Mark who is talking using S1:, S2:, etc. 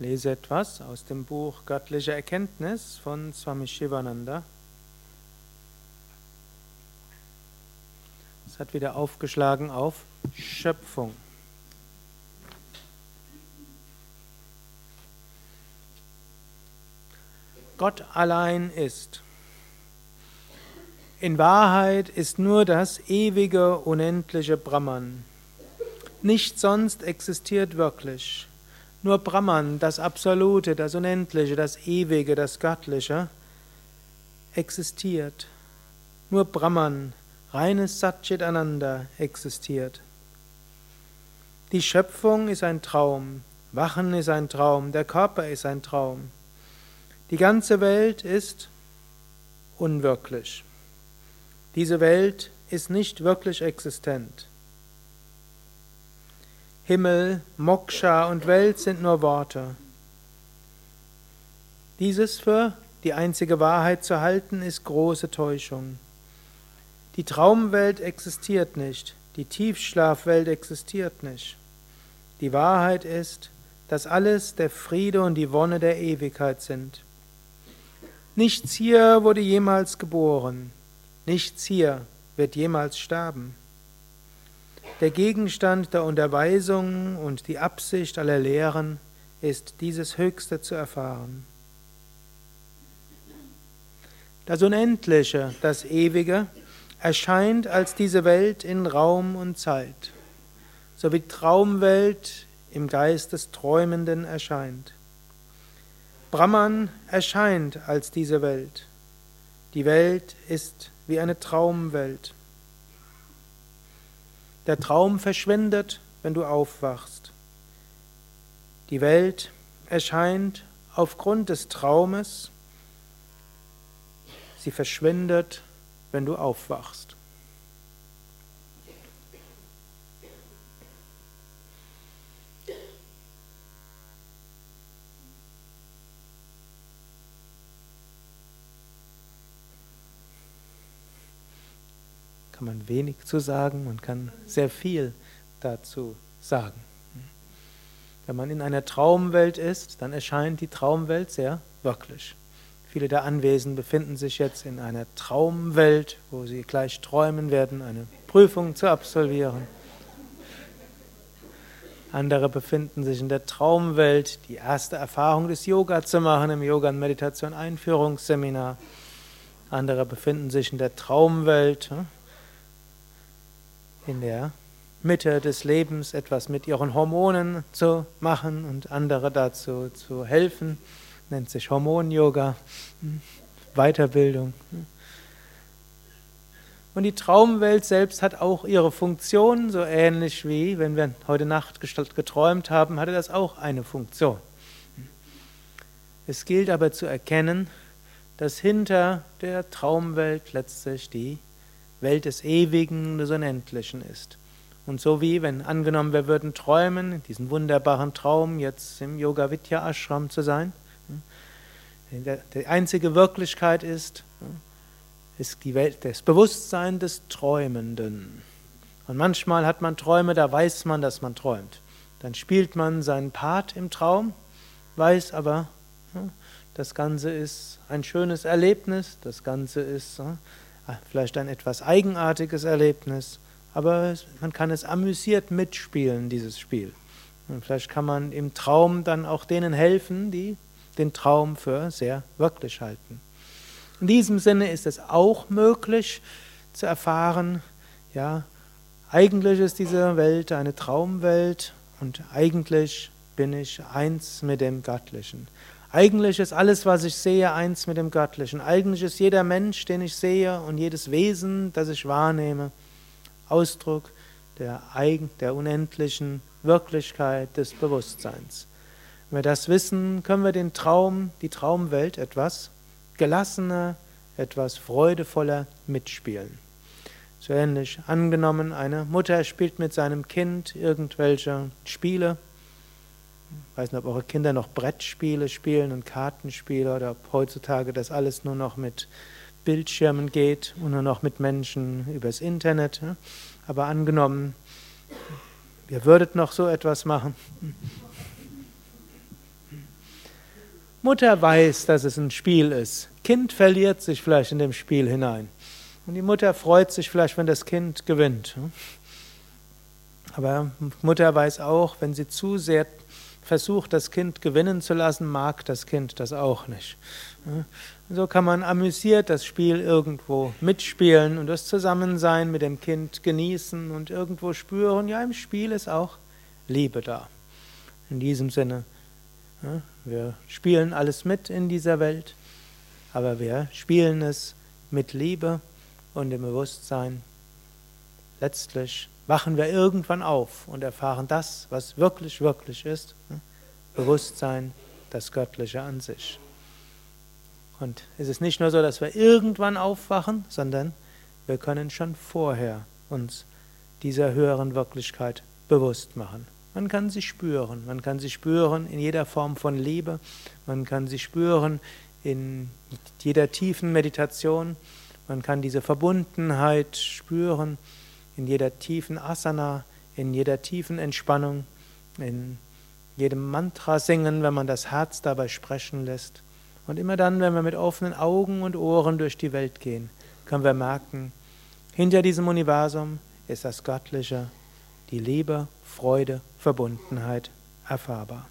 S1: Lese etwas aus dem Buch Göttliche Erkenntnis von Swami Shivananda. Es hat wieder aufgeschlagen auf Schöpfung. Gott allein ist. In Wahrheit ist nur das ewige, unendliche Brahman. Nichts sonst existiert wirklich. Nur Brahman, das Absolute, das Unendliche, das Ewige, das Göttliche, existiert. Nur Brahman, reines Satchit Ananda, existiert. Die Schöpfung ist ein Traum, Wachen ist ein Traum, der Körper ist ein Traum. Die ganze Welt ist unwirklich. Diese Welt ist nicht wirklich existent. Himmel, Moksha und Welt sind nur Worte. Dieses für die einzige Wahrheit zu halten, ist große Täuschung. Die Traumwelt existiert nicht, die Tiefschlafwelt existiert nicht. Die Wahrheit ist, dass alles der Friede und die Wonne der Ewigkeit sind. Nichts hier wurde jemals geboren, nichts hier wird jemals sterben. Der Gegenstand der Unterweisung und die Absicht aller Lehren ist, dieses Höchste zu erfahren. Das Unendliche, das Ewige, erscheint als diese Welt in Raum und Zeit, so wie Traumwelt im Geist des Träumenden erscheint. Brahman erscheint als diese Welt. Die Welt ist wie eine Traumwelt. Der Traum verschwindet, wenn du aufwachst. Die Welt erscheint aufgrund des Traumes. Sie verschwindet, wenn du aufwachst. Kann man wenig zu sagen, man kann sehr viel dazu sagen. Wenn man in einer Traumwelt ist, dann erscheint die Traumwelt sehr wirklich. Viele der Anwesenden befinden sich jetzt in einer Traumwelt, wo sie gleich träumen werden, eine Prüfung zu absolvieren. Andere befinden sich in der Traumwelt, die erste Erfahrung des Yoga zu machen im Yoga- und Meditation-Einführungsseminar. Andere befinden sich in der Traumwelt, in der Mitte des Lebens etwas mit ihren Hormonen zu machen und andere dazu zu helfen. Nennt sich Hormon-Yoga, hm, Weiterbildung. Und die Traumwelt selbst hat auch ihre Funktion, so ähnlich wie, wenn wir heute Nacht geträumt haben, hatte das auch eine Funktion. Es gilt aber zu erkennen, dass hinter der Traumwelt letztlich die Welt des Ewigen, des Unendlichen ist. Und so wie, wenn angenommen, wir würden träumen, diesen wunderbaren Traum, jetzt im Yoga Vidya Ashram zu sein, hm, die einzige Wirklichkeit ist, hm, ist die Welt, das Bewusstsein des Träumenden. Und manchmal hat man Träume, da weiß man, dass man träumt. Dann spielt man seinen Part im Traum, weiß aber, hm, das Ganze ist ein schönes Erlebnis, das Ganze ist vielleicht ein etwas eigenartiges Erlebnis, aber man kann es amüsiert mitspielen, dieses Spiel. Und vielleicht kann man im Traum dann auch denen helfen, die den Traum für sehr wirklich halten. In diesem Sinne ist es auch möglich zu erfahren, ja, eigentlich ist diese Welt eine Traumwelt und eigentlich bin ich eins mit dem Göttlichen. Eigentlich ist alles, was ich sehe, eins mit dem Göttlichen. Eigentlich ist jeder Mensch, den ich sehe und jedes Wesen, das ich wahrnehme, Ausdruck der, eigen, der unendlichen Wirklichkeit des Bewusstseins. Wenn wir das wissen, können wir den Traum, die Traumwelt etwas gelassener, etwas freudevoller mitspielen. So ähnlich angenommen, eine Mutter spielt mit seinem Kind irgendwelche Spiele, ich weiß nicht, ob eure Kinder noch Brettspiele spielen und Kartenspiele oder ob heutzutage das alles nur noch mit Bildschirmen geht und nur noch mit Menschen übers Internet. Aber angenommen, ihr würdet noch so etwas machen. Mutter weiß, dass es ein Spiel ist. Kind verliert sich vielleicht in dem Spiel hinein. Und die Mutter freut sich vielleicht, wenn das Kind gewinnt. Aber Mutter weiß auch, wenn sie zu sehr versucht, das Kind gewinnen zu lassen, mag das Kind das auch nicht. So kann man amüsiert das Spiel irgendwo mitspielen und das Zusammensein mit dem Kind genießen und irgendwo spüren, ja, im Spiel ist auch Liebe da. In diesem Sinne, wir spielen alles mit in dieser Welt, aber wir spielen es mit Liebe und im Bewusstsein. Letztlich wachen wir irgendwann auf und erfahren das, was wirklich, wirklich ist. Bewusstsein, das Göttliche an sich. Und es ist nicht nur so, dass wir irgendwann aufwachen, sondern wir können schon vorher uns dieser höheren Wirklichkeit bewusst machen. Man kann sie spüren, man kann sie spüren in jeder Form von Liebe, man kann sie spüren in jeder tiefen Meditation, man kann diese Verbundenheit spüren in jeder tiefen Asana, in jeder tiefen Entspannung, in jedem Mantra singen, wenn man das Herz dabei sprechen lässt. Und immer dann, wenn wir mit offenen Augen und Ohren durch die Welt gehen, können wir merken, hinter diesem Universum ist das Göttliche, die Liebe, Freude, Verbundenheit erfahrbar.